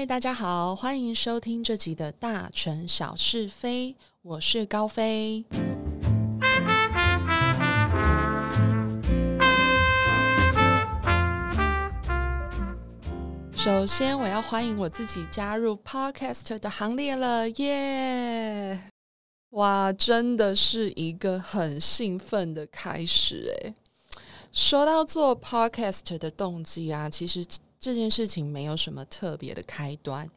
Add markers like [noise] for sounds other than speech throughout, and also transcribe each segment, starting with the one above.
嗨，大家好，欢迎收听这集的大城小是非，我是高飞。首先，我要欢迎我自己加入 Podcast 的行列了，耶！哇，真的是一个很兴奋的开始诶。说到做 Podcast 的动机啊，其实。这件事情没有什么特别的开端。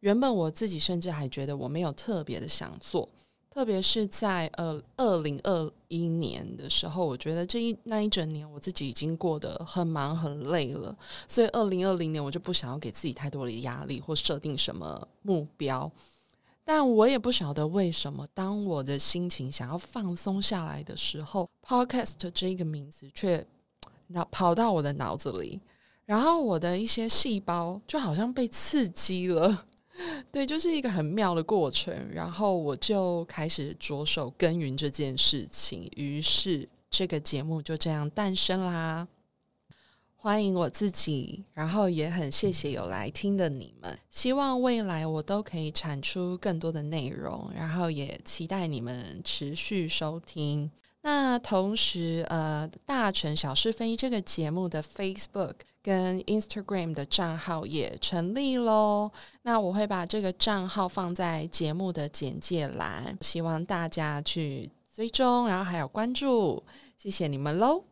原本我自己甚至还觉得我没有特别的想做，特别是在呃二零二一年的时候，我觉得这一那一整年我自己已经过得很忙很累了，所以二零二零年我就不想要给自己太多的压力或设定什么目标。但我也不晓得为什么，当我的心情想要放松下来的时候，Podcast 这一个名字却 [tsk] 跑到我的脑子里。然后我的一些细胞就好像被刺激了，[laughs] 对，就是一个很妙的过程。然后我就开始着手耕耘这件事情，于是这个节目就这样诞生啦。欢迎我自己，然后也很谢谢有来听的你们。希望未来我都可以产出更多的内容，然后也期待你们持续收听。那同时，呃，大成小是非这个节目的 Facebook 跟 Instagram 的账号也成立喽。那我会把这个账号放在节目的简介栏，希望大家去追踪，然后还有关注，谢谢你们喽。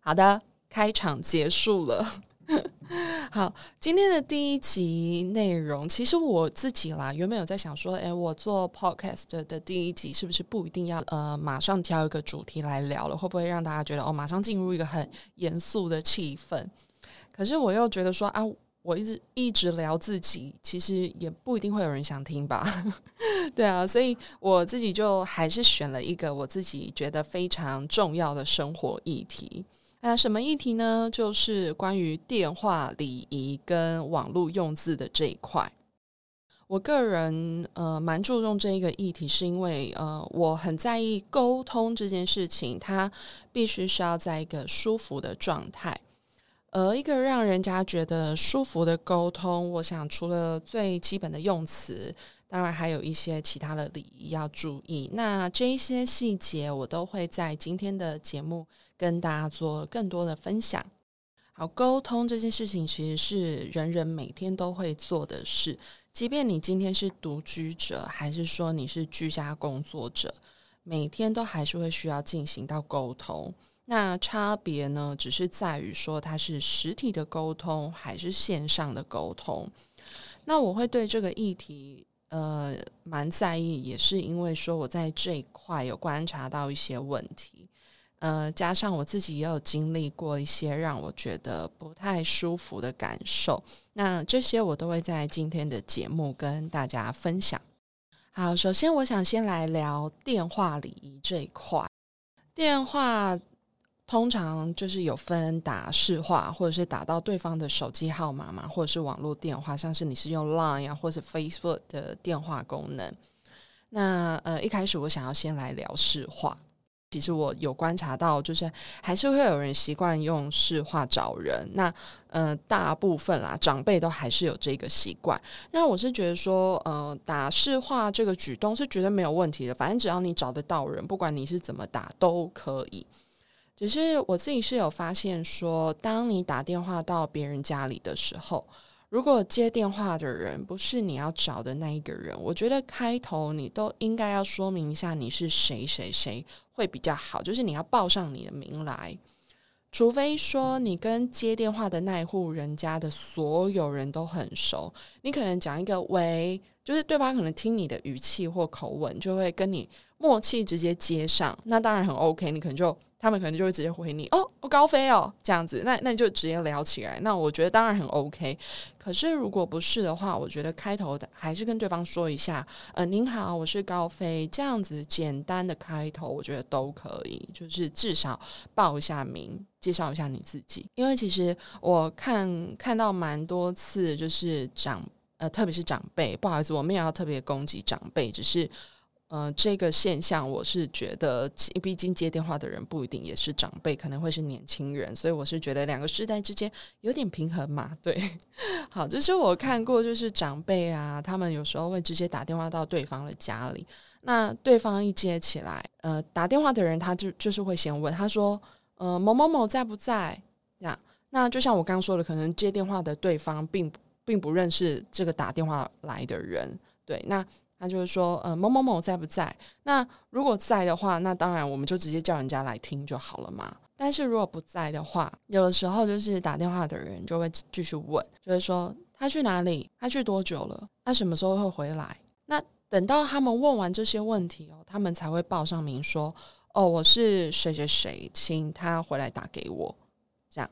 好的，开场结束了。[laughs] 好，今天的第一集内容，其实我自己啦，原本有在想说，哎，我做 podcast 的第一集是不是不一定要呃马上挑一个主题来聊了，会不会让大家觉得哦，马上进入一个很严肃的气氛？可是我又觉得说啊，我一直一直聊自己，其实也不一定会有人想听吧？[laughs] 对啊，所以我自己就还是选了一个我自己觉得非常重要的生活议题。那什么议题呢？就是关于电话礼仪跟网络用字的这一块。我个人呃蛮注重这一个议题，是因为呃我很在意沟通这件事情，它必须是要在一个舒服的状态。而一个让人家觉得舒服的沟通，我想除了最基本的用词，当然还有一些其他的礼仪要注意。那这一些细节，我都会在今天的节目。跟大家做更多的分享。好，沟通这件事情其实是人人每天都会做的事，即便你今天是独居者，还是说你是居家工作者，每天都还是会需要进行到沟通。那差别呢，只是在于说它是实体的沟通还是线上的沟通。那我会对这个议题呃蛮在意，也是因为说我在这一块有观察到一些问题。呃，加上我自己也有经历过一些让我觉得不太舒服的感受，那这些我都会在今天的节目跟大家分享。好，首先我想先来聊电话礼仪这一块。电话通常就是有分打市话，或者是打到对方的手机号码嘛，或者是网络电话，像是你是用 Line 啊，或是 Facebook 的电话功能。那呃，一开始我想要先来聊市话。其实我有观察到，就是还是会有人习惯用市话找人。那呃，大部分啦，长辈都还是有这个习惯。那我是觉得说，呃，打市话这个举动是绝对没有问题的。反正只要你找得到人，不管你是怎么打都可以。只是我自己是有发现说，当你打电话到别人家里的时候。如果接电话的人不是你要找的那一个人，我觉得开头你都应该要说明一下你是谁谁谁会比较好，就是你要报上你的名来。除非说你跟接电话的那一户人家的所有人都很熟，你可能讲一个喂，就是对方可能听你的语气或口吻就会跟你默契直接接上，那当然很 OK，你可能就。他们可能就会直接回你哦，我高飞哦，这样子，那那你就直接聊起来。那我觉得当然很 OK。可是如果不是的话，我觉得开头的还是跟对方说一下，呃，您好，我是高飞，这样子简单的开头，我觉得都可以，就是至少报一下名，介绍一下你自己。因为其实我看看到蛮多次，就是长呃，特别是长辈，不好意思，我们也要特别攻击长辈，只是。呃，这个现象我是觉得，毕竟接电话的人不一定也是长辈，可能会是年轻人，所以我是觉得两个世代之间有点平衡嘛。对，[laughs] 好，就是我看过，就是长辈啊，他们有时候会直接打电话到对方的家里，那对方一接起来，呃，打电话的人他就就是会先问，他说，呃，某某某在不在？这样，那就像我刚刚说的，可能接电话的对方并并不认识这个打电话来的人，对，那。他就是说，呃，某某某在不在？那如果在的话，那当然我们就直接叫人家来听就好了嘛。但是如果不在的话，有的时候就是打电话的人就会继续问，就是说他去哪里？他去多久了？他什么时候会回来？那等到他们问完这些问题哦，他们才会报上名说，哦，我是谁谁谁，请他回来打给我。这样，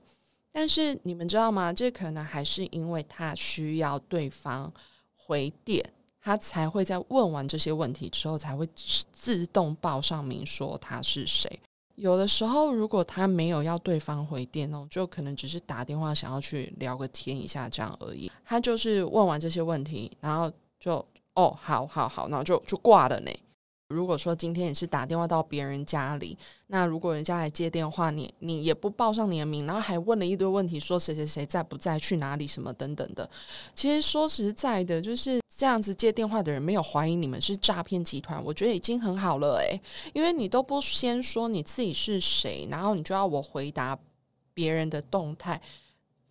但是你们知道吗？这可能还是因为他需要对方回电。他才会在问完这些问题之后，才会自动报上名说他是谁。有的时候，如果他没有要对方回电哦，就可能只是打电话想要去聊个天一下这样而已。他就是问完这些问题，然后就哦，好好好，然后就就挂了呢。如果说今天你是打电话到别人家里，那如果人家来接电话，你你也不报上你的名，然后还问了一堆问题，说谁谁谁在不在、去哪里、什么等等的。其实说实在的，就是这样子接电话的人没有怀疑你们是诈骗集团，我觉得已经很好了诶，因为你都不先说你自己是谁，然后你就要我回答别人的动态，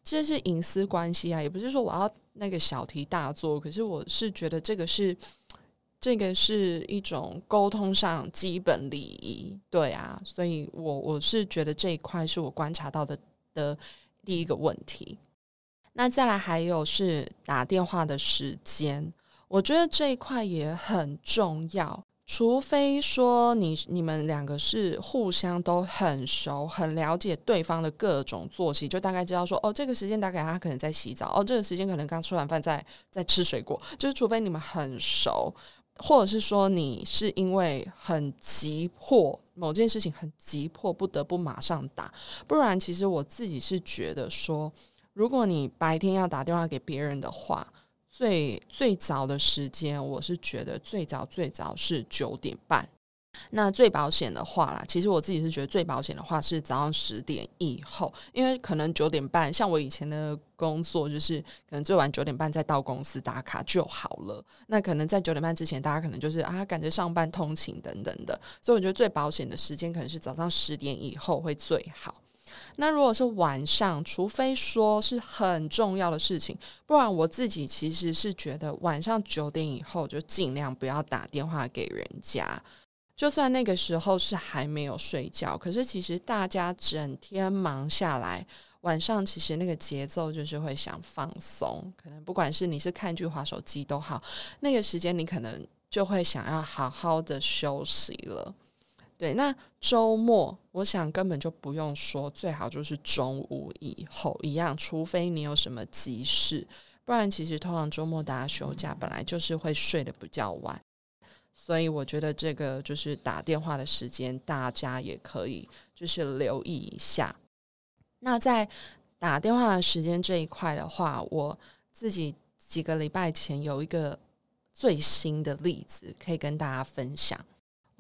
这是隐私关系啊，也不是说我要那个小题大做，可是我是觉得这个是。这个是一种沟通上基本礼仪，对啊，所以我我是觉得这一块是我观察到的的第一个问题。那再来还有是打电话的时间，我觉得这一块也很重要。除非说你你们两个是互相都很熟，很了解对方的各种作息，就大概知道说哦，这个时间打给他可能在洗澡，哦，这个时间可能刚吃完饭在在吃水果，就是除非你们很熟。或者是说你是因为很急迫，某件事情很急迫，不得不马上打，不然其实我自己是觉得说，如果你白天要打电话给别人的话，最最早的时间，我是觉得最早最早是九点半。那最保险的话啦，其实我自己是觉得最保险的话是早上十点以后，因为可能九点半，像我以前的工作就是可能最晚九点半再到公司打卡就好了。那可能在九点半之前，大家可能就是啊赶着上班通勤等等的，所以我觉得最保险的时间可能是早上十点以后会最好。那如果是晚上，除非说是很重要的事情，不然我自己其实是觉得晚上九点以后就尽量不要打电话给人家。就算那个时候是还没有睡觉，可是其实大家整天忙下来，晚上其实那个节奏就是会想放松。可能不管是你是看剧、划手机都好，那个时间你可能就会想要好好的休息了。对，那周末我想根本就不用说，最好就是中午以后一样，除非你有什么急事，不然其实通常周末大家休假本来就是会睡得比较晚。所以我觉得这个就是打电话的时间，大家也可以就是留意一下。那在打电话的时间这一块的话，我自己几个礼拜前有一个最新的例子可以跟大家分享。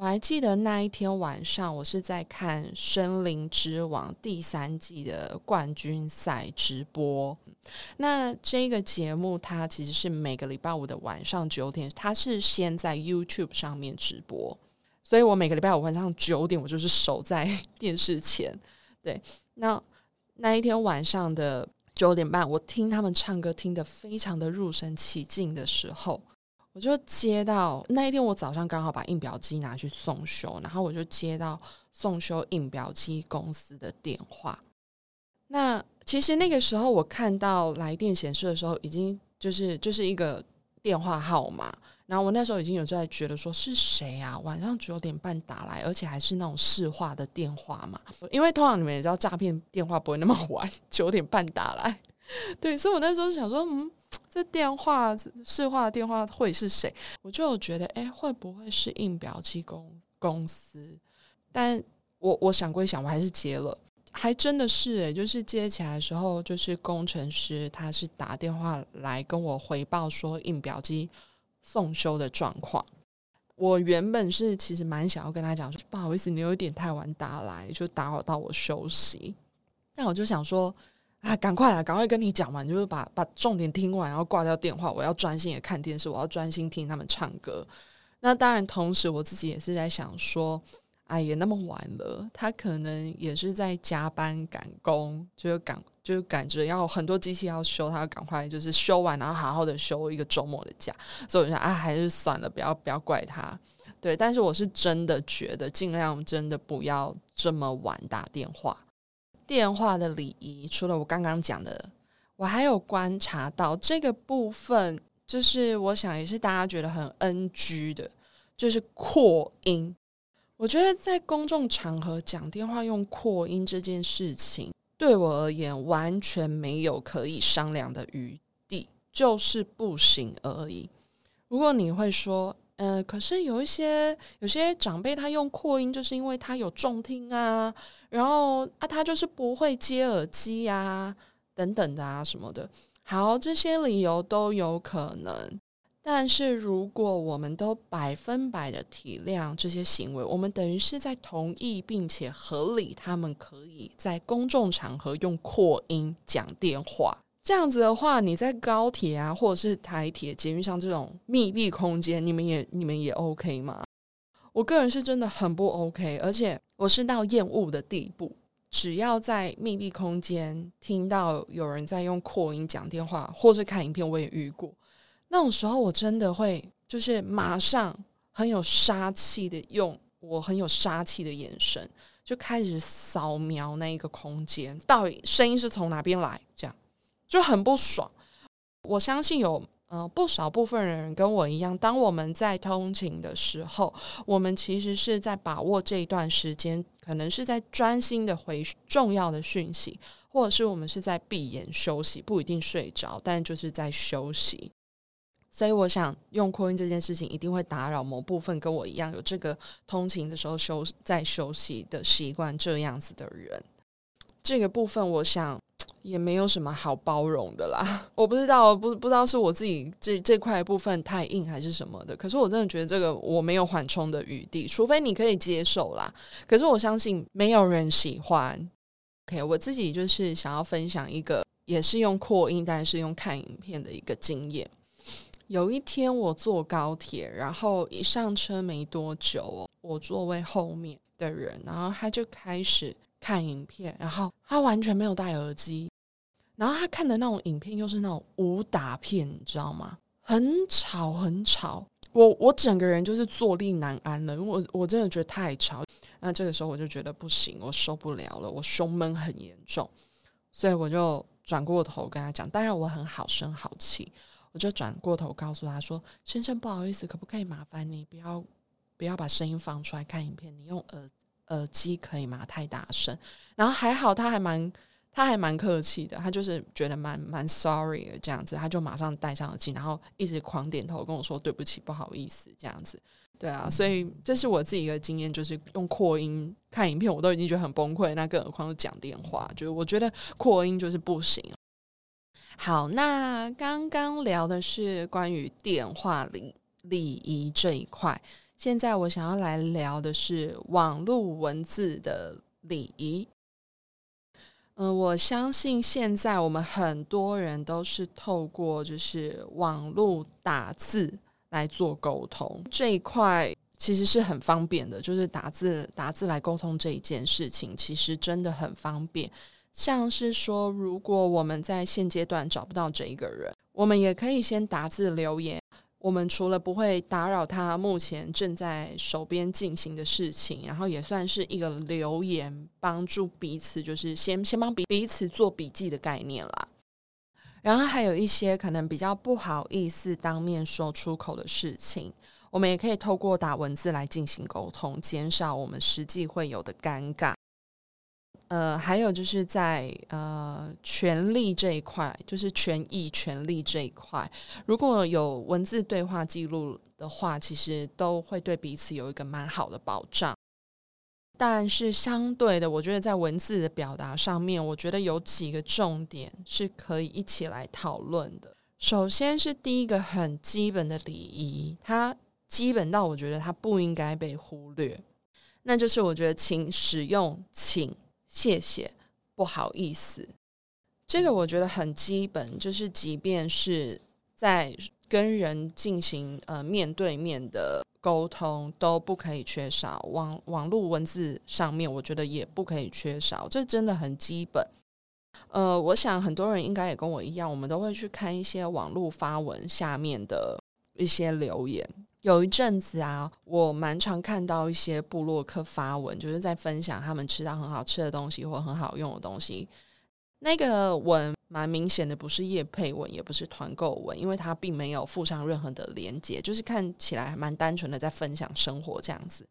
我还记得那一天晚上，我是在看《森林之王》第三季的冠军赛直播。那这个节目它其实是每个礼拜五的晚上九点，它是先在 YouTube 上面直播，所以我每个礼拜五晚上九点，我就是守在 [laughs] 电视前。对，那那一天晚上的九点半，我听他们唱歌，听得非常的入神起敬的时候。我就接到那一天，我早上刚好把印表机拿去送修，然后我就接到送修印表机公司的电话。那其实那个时候我看到来电显示的时候，已经就是就是一个电话号码。然后我那时候已经有在觉得说是谁啊？晚上九点半打来，而且还是那种市话的电话嘛。因为通常你们也知道，诈骗电话不会那么晚，九点半打来。[laughs] 对，所以我那时候想说，嗯。这电话市话的电话会是谁？我就觉得，哎，会不会是印表机公公司？但我我想归想，我还是接了，还真的是哎，就是接起来的时候，就是工程师他是打电话来跟我回报说印表机送修的状况。我原本是其实蛮想要跟他讲说，不好意思，你有点太晚打来，就打扰到我休息。但我就想说，啊，赶快啊，赶快跟你讲完，就是把把重点听完，然后挂掉电话。我要专心的看电视，我要专心听他们唱歌。那当然，同时我自己也是在想说，哎，呀那么晚了，他可能也是在加班赶工，就是赶就是赶着要很多机器要修，他要赶快就是修完，然后好好的休一个周末的假。所以我想，啊，还是算了，不要不要怪他。对，但是我是真的觉得，尽量真的不要这么晚打电话。电话的礼仪，除了我刚刚讲的，我还有观察到这个部分。就是我想也是大家觉得很 NG 的，就是扩音。我觉得在公众场合讲电话用扩音这件事情，对我而言完全没有可以商量的余地，就是不行而已。如果你会说，呃，可是有一些有些长辈他用扩音，就是因为他有重听啊，然后啊他就是不会接耳机呀，等等的啊什么的。好，这些理由都有可能，但是如果我们都百分百的体谅这些行为，我们等于是在同意并且合理，他们可以在公众场合用扩音讲电话。这样子的话，你在高铁啊，或者是台铁、捷运上这种密闭空间，你们也你们也 OK 吗？我个人是真的很不 OK，而且我是到厌恶的地步。只要在密闭空间听到有人在用扩音讲电话，或是看影片，我也遇过。那种时候，我真的会就是马上很有杀气的用我很有杀气的眼神，就开始扫描那一个空间，到底声音是从哪边来，这样就很不爽。我相信有。呃，不少部分人跟我一样，当我们在通勤的时候，我们其实是在把握这一段时间，可能是在专心的回重要的讯息，或者是我们是在闭眼休息，不一定睡着，但就是在休息。所以，我想用扩音这件事情，一定会打扰某部分跟我一样有这个通勤的时候休在休息的习惯这样子的人。这个部分，我想。也没有什么好包容的啦，[laughs] 我不知道，不不知道是我自己这这块部分太硬还是什么的。可是我真的觉得这个我没有缓冲的余地，除非你可以接受啦。可是我相信没有人喜欢。OK，我自己就是想要分享一个，也是用扩音，但是用看影片的一个经验。有一天我坐高铁，然后一上车没多久，我座位后面的人，然后他就开始看影片，然后他完全没有戴耳机。然后他看的那种影片又是那种武打片，你知道吗？很吵，很吵。我我整个人就是坐立难安了，因为我我真的觉得太吵。那这个时候我就觉得不行，我受不了了，我胸闷很严重，所以我就转过头跟他讲。当然我很好声好气，我就转过头告诉他说：“先生，不好意思，可不可以麻烦你不要不要把声音放出来看影片？你用耳耳机可以吗？太大声。”然后还好，他还蛮。他还蛮客气的，他就是觉得蛮蛮 sorry 的这样子，他就马上戴上耳机，然后一直狂点头跟我说对不起，不好意思这样子。对啊，所以这是我自己的经验，就是用扩音看影片，我都已经觉得很崩溃，那更何况是讲电话，就是我觉得扩音就是不行。好，那刚刚聊的是关于电话礼礼仪这一块，现在我想要来聊的是网络文字的礼仪。嗯，我相信现在我们很多人都是透过就是网络打字来做沟通，这一块其实是很方便的。就是打字打字来沟通这一件事情，其实真的很方便。像是说，如果我们在现阶段找不到这一个人，我们也可以先打字留言。我们除了不会打扰他目前正在手边进行的事情，然后也算是一个留言，帮助彼此，就是先先帮彼彼此做笔记的概念啦。然后还有一些可能比较不好意思当面说出口的事情，我们也可以透过打文字来进行沟通，减少我们实际会有的尴尬。呃，还有就是在呃权利这一块，就是权益、权利这一块，如果有文字对话记录的话，其实都会对彼此有一个蛮好的保障。但是相对的，我觉得在文字的表达上面，我觉得有几个重点是可以一起来讨论的。首先是第一个很基本的礼仪，它。基本到我觉得它不应该被忽略。那就是我觉得，请使用，请谢谢，不好意思，这个我觉得很基本，就是即便是在跟人进行呃面对面的沟通，都不可以缺少网网络文字上面，我觉得也不可以缺少，这真的很基本。呃，我想很多人应该也跟我一样，我们都会去看一些网络发文下面的一些留言。有一阵子啊，我蛮常看到一些部落客发文，就是在分享他们吃到很好吃的东西或很好用的东西。那个文蛮明显的，不是叶配文，也不是团购文，因为它并没有附上任何的连接，就是看起来蛮单纯的在分享生活这样子。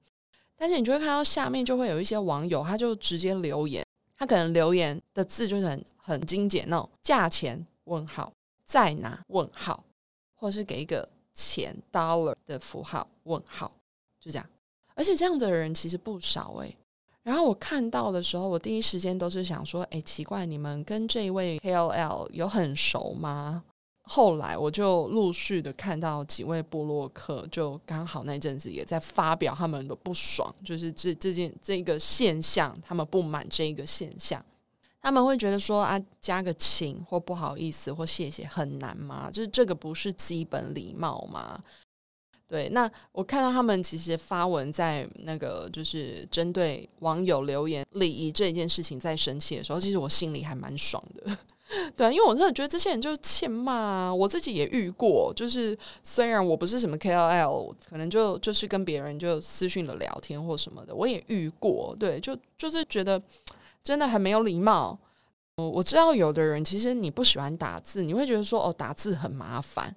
但是你就会看到下面就会有一些网友，他就直接留言，他可能留言的字就是很很精简那种，价钱问号在哪问号，或是给一个。钱 dollar 的符号问号就这样，而且这样的人其实不少诶。然后我看到的时候，我第一时间都是想说：哎，奇怪，你们跟这位 KOL 有很熟吗？后来我就陆续的看到几位布洛克，就刚好那阵子也在发表他们的不爽，就是这这件这个现象，他们不满这一个现象。他们会觉得说啊，加个请或不好意思或谢谢很难吗？就是这个不是基本礼貌吗？对，那我看到他们其实发文在那个就是针对网友留言礼仪这一件事情在生气的时候，其实我心里还蛮爽的。[laughs] 对，因为我真的觉得这些人就是欠骂啊，我自己也遇过。就是虽然我不是什么 KOL，可能就就是跟别人就私讯的聊天或什么的，我也遇过。对，就就是觉得。真的很没有礼貌。我我知道有的人其实你不喜欢打字，你会觉得说哦打字很麻烦。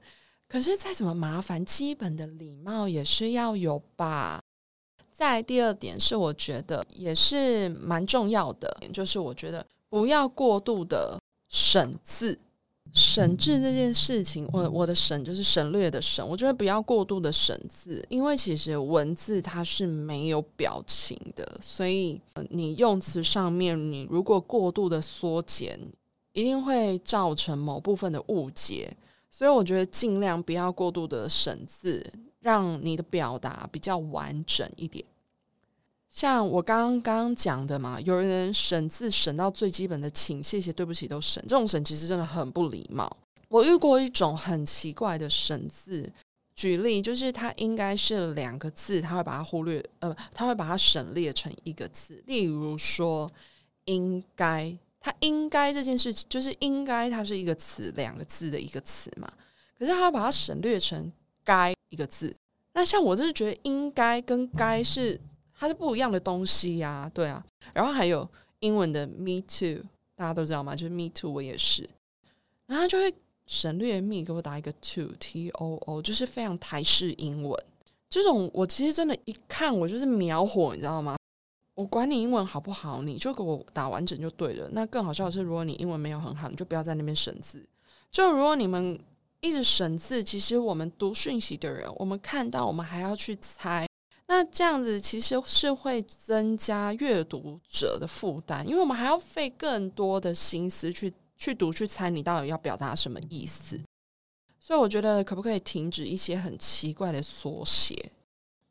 可是再怎么麻烦，基本的礼貌也是要有吧。再第二点是，我觉得也是蛮重要的，就是我觉得不要过度的省字。省字这件事情，我我的省就是省略的省，我觉得不要过度的省字，因为其实文字它是没有表情的，所以你用词上面你如果过度的缩减，一定会造成某部分的误解，所以我觉得尽量不要过度的省字，让你的表达比较完整一点。像我刚刚讲的嘛，有人省字省到最基本的，请、谢谢、对不起都省，这种省其实真的很不礼貌。我遇过一种很奇怪的省字，举例就是它应该是两个字，他会把它忽略，呃，他会把它省略成一个字。例如说“应该”，它应该这件事情就是应该，它是一个词，两个字的一个词嘛。可是他把它省略成“该”一个字。那像我就是觉得“应该”跟“该”是。它是不一样的东西呀，对啊，然后还有英文的 me too，大家都知道吗？就是 me too，我也是，然后就会省略 me，给我打一个 to t o o，就是非常台式英文。这种我其实真的，一看我就是秒火，你知道吗？我管你英文好不好，你就给我打完整就对了。那更好笑的是，如果你英文没有很好，你就不要在那边省字。就如果你们一直省字，其实我们读讯息的人，我们看到我们还要去猜。那这样子其实是会增加阅读者的负担，因为我们还要费更多的心思去去读、去猜你到底要表达什么意思。所以我觉得，可不可以停止一些很奇怪的缩写？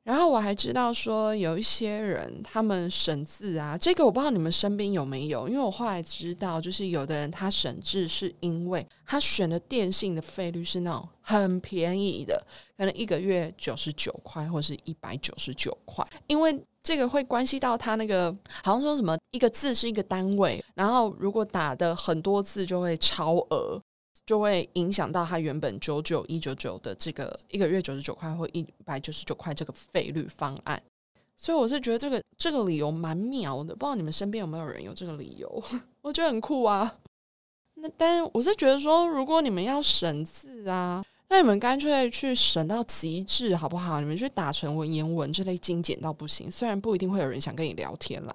然后我还知道说有一些人他们省字啊，这个我不知道你们身边有没有，因为我后来知道，就是有的人他省字是因为他选的电信的费率是那种很便宜的，可能一个月九十九块或是一百九十九块，因为这个会关系到他那个好像说什么一个字是一个单位，然后如果打的很多字就会超额。就会影响到他原本九九一九九的这个一个月九十九块或一百九十九块这个费率方案，所以我是觉得这个这个理由蛮妙的，不知道你们身边有没有人有这个理由？[laughs] 我觉得很酷啊。那但我是觉得说，如果你们要省字啊，那你们干脆去省到极致好不好？你们去打成文言文这类精简到不行，虽然不一定会有人想跟你聊天啦。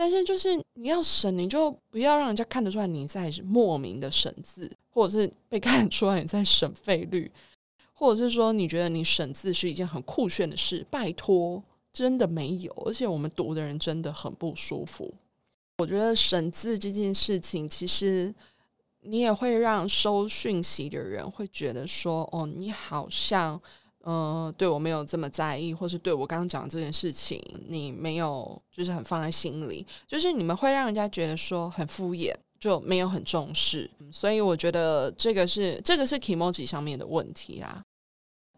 但是就是你要省，你就不要让人家看得出来你在莫名的省字，或者是被看得出来你在省费率，或者是说你觉得你省字是一件很酷炫的事。拜托，真的没有，而且我们读的人真的很不舒服。我觉得省字这件事情，其实你也会让收讯息的人会觉得说，哦，你好像。嗯，对我没有这么在意，或是对我刚刚讲的这件事情，你没有就是很放在心里，就是你们会让人家觉得说很敷衍，就没有很重视。所以我觉得这个是这个是 emoji 上面的问题啦。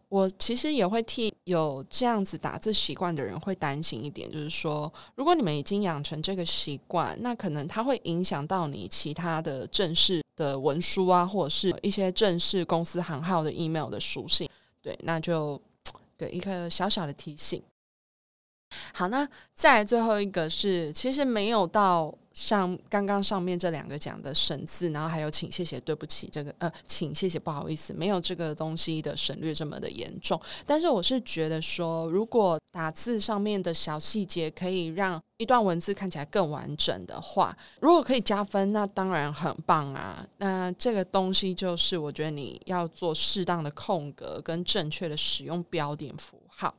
我其实也会替有这样子打字习惯的人会担心一点，就是说，如果你们已经养成这个习惯，那可能它会影响到你其他的正式的文书啊，或者是一些正式公司行号的 email 的属性。对，那就对一个小小的提醒。好，那再最后一个是，其实没有到。像刚刚上面这两个讲的省字，然后还有请谢谢对不起这个呃，请谢谢不好意思，没有这个东西的省略这么的严重。但是我是觉得说，如果打字上面的小细节可以让一段文字看起来更完整的话，如果可以加分，那当然很棒啊。那这个东西就是我觉得你要做适当的空格跟正确的使用标点符号。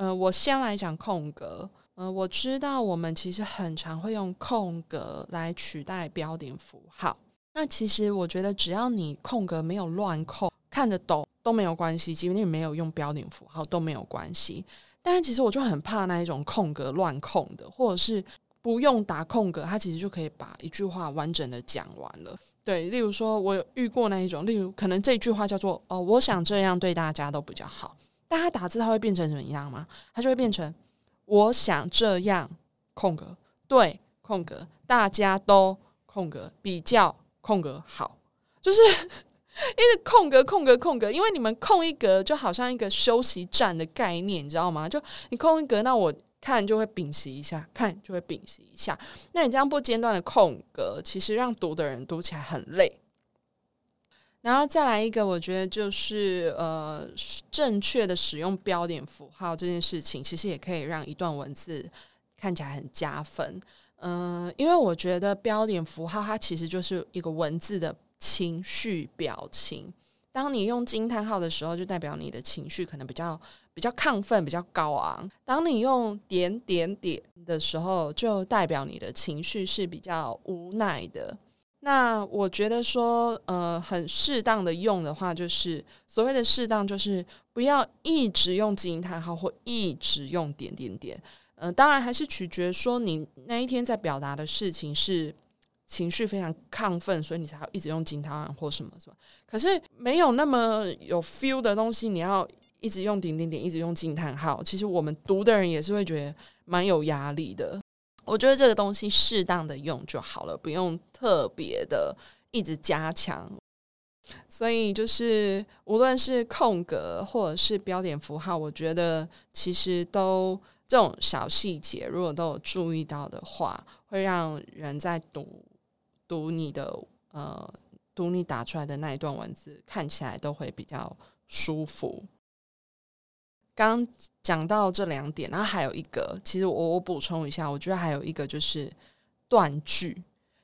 呃，我先来讲空格。嗯，我知道我们其实很常会用空格来取代标点符号。那其实我觉得，只要你空格没有乱空，看得懂都没有关系。即便你没有用标点符号都没有关系。但是其实我就很怕那一种空格乱空的，或者是不用打空格，它其实就可以把一句话完整的讲完了。对，例如说我有遇过那一种，例如可能这句话叫做“哦，我想这样对大家都比较好”，但他打字他会变成什么样吗？他就会变成。我想这样空格对空格，大家都空格比较空格好，就是 [laughs] 一直空格空格空格，因为你们空一格就好像一个休息站的概念，你知道吗？就你空一格，那我看就会屏息一下，看就会屏息一下。那你这样不间断的空格，其实让读的人读起来很累。然后再来一个，我觉得就是呃，正确的使用标点符号这件事情，其实也可以让一段文字看起来很加分。嗯，因为我觉得标点符号它其实就是一个文字的情绪表情。当你用惊叹号的时候，就代表你的情绪可能比较比较亢奋、比较高昂；当你用点点点的时候，就代表你的情绪是比较无奈的。那我觉得说，呃，很适当的用的话，就是所谓的适当，就是不要一直用惊叹号或一直用点点点。嗯，当然还是取决说你那一天在表达的事情是情绪非常亢奋，所以你才要一直用惊叹号或什么什么。可是没有那么有 feel 的东西，你要一直用点点点，一直用惊叹号，其实我们读的人也是会觉得蛮有压力的。我觉得这个东西适当的用就好了，不用特别的一直加强。所以就是无论是空格或者是标点符号，我觉得其实都这种小细节，如果都有注意到的话，会让人在读读你的呃读你打出来的那一段文字，看起来都会比较舒服。刚讲到这两点，然后还有一个，其实我我补充一下，我觉得还有一个就是断句。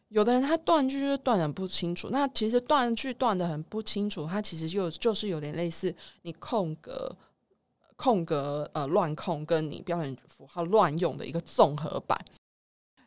有的人他断句就是断的不清楚，那其实断句断的很不清楚，它其实就就是有点类似你空格空格呃乱空，跟你标点符号乱用的一个综合版。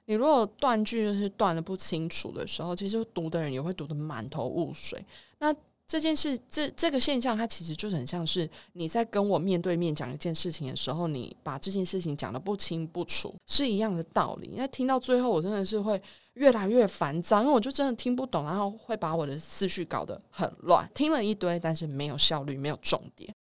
你如果断句就是断的不清楚的时候，其实读的人也会读的满头雾水。那这件事，这这个现象，它其实就很像是你在跟我面对面讲一件事情的时候，你把这件事情讲的不清不楚，是一样的道理。那听到最后，我真的是会越来越烦躁，因为我就真的听不懂，然后会把我的思绪搞得很乱，听了一堆，但是没有效率，没有重点。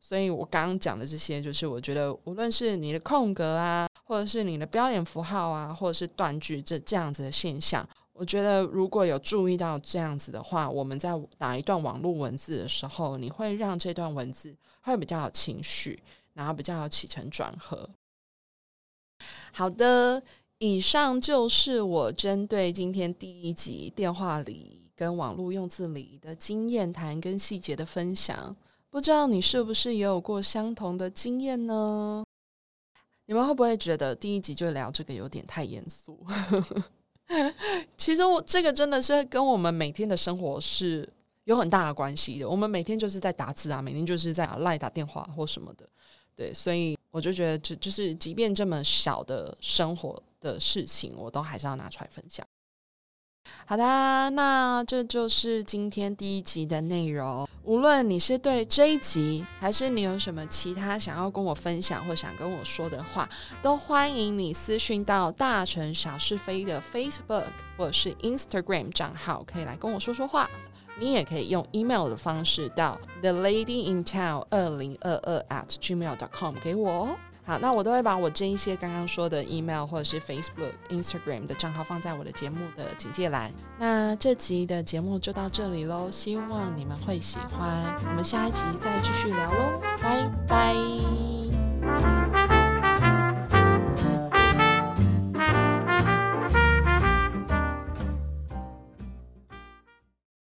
所以我刚刚讲的这些，就是我觉得，无论是你的空格啊，或者是你的标点符号啊，或者是断句这这样子的现象。我觉得如果有注意到这样子的话，我们在打一段网络文字的时候，你会让这段文字会比较有情绪，然后比较有起承转合。好的，以上就是我针对今天第一集电话里跟网络用字里的经验谈跟细节的分享。不知道你是不是也有过相同的经验呢？你们会不会觉得第一集就聊这个有点太严肃？[laughs] 其实我这个真的是跟我们每天的生活是有很大的关系的。我们每天就是在打字啊，每天就是在赖打电话或什么的，对，所以我就觉得，就就是即便这么小的生活的事情，我都还是要拿出来分享。好的，那这就是今天第一集的内容。无论你是对这一集，还是你有什么其他想要跟我分享或想跟我说的话，都欢迎你私讯到大城小是非的 Facebook 或者是 Instagram 账号，可以来跟我说说话。你也可以用 email 的方式到 the lady in town 二零二二 at gmail dot com 给我哦。好，那我都会把我这一些刚刚说的 email 或者是 Facebook、Instagram 的账号放在我的节目的简介栏。那这集的节目就到这里喽，希望你们会喜欢。我们下一集再继续聊喽，拜拜。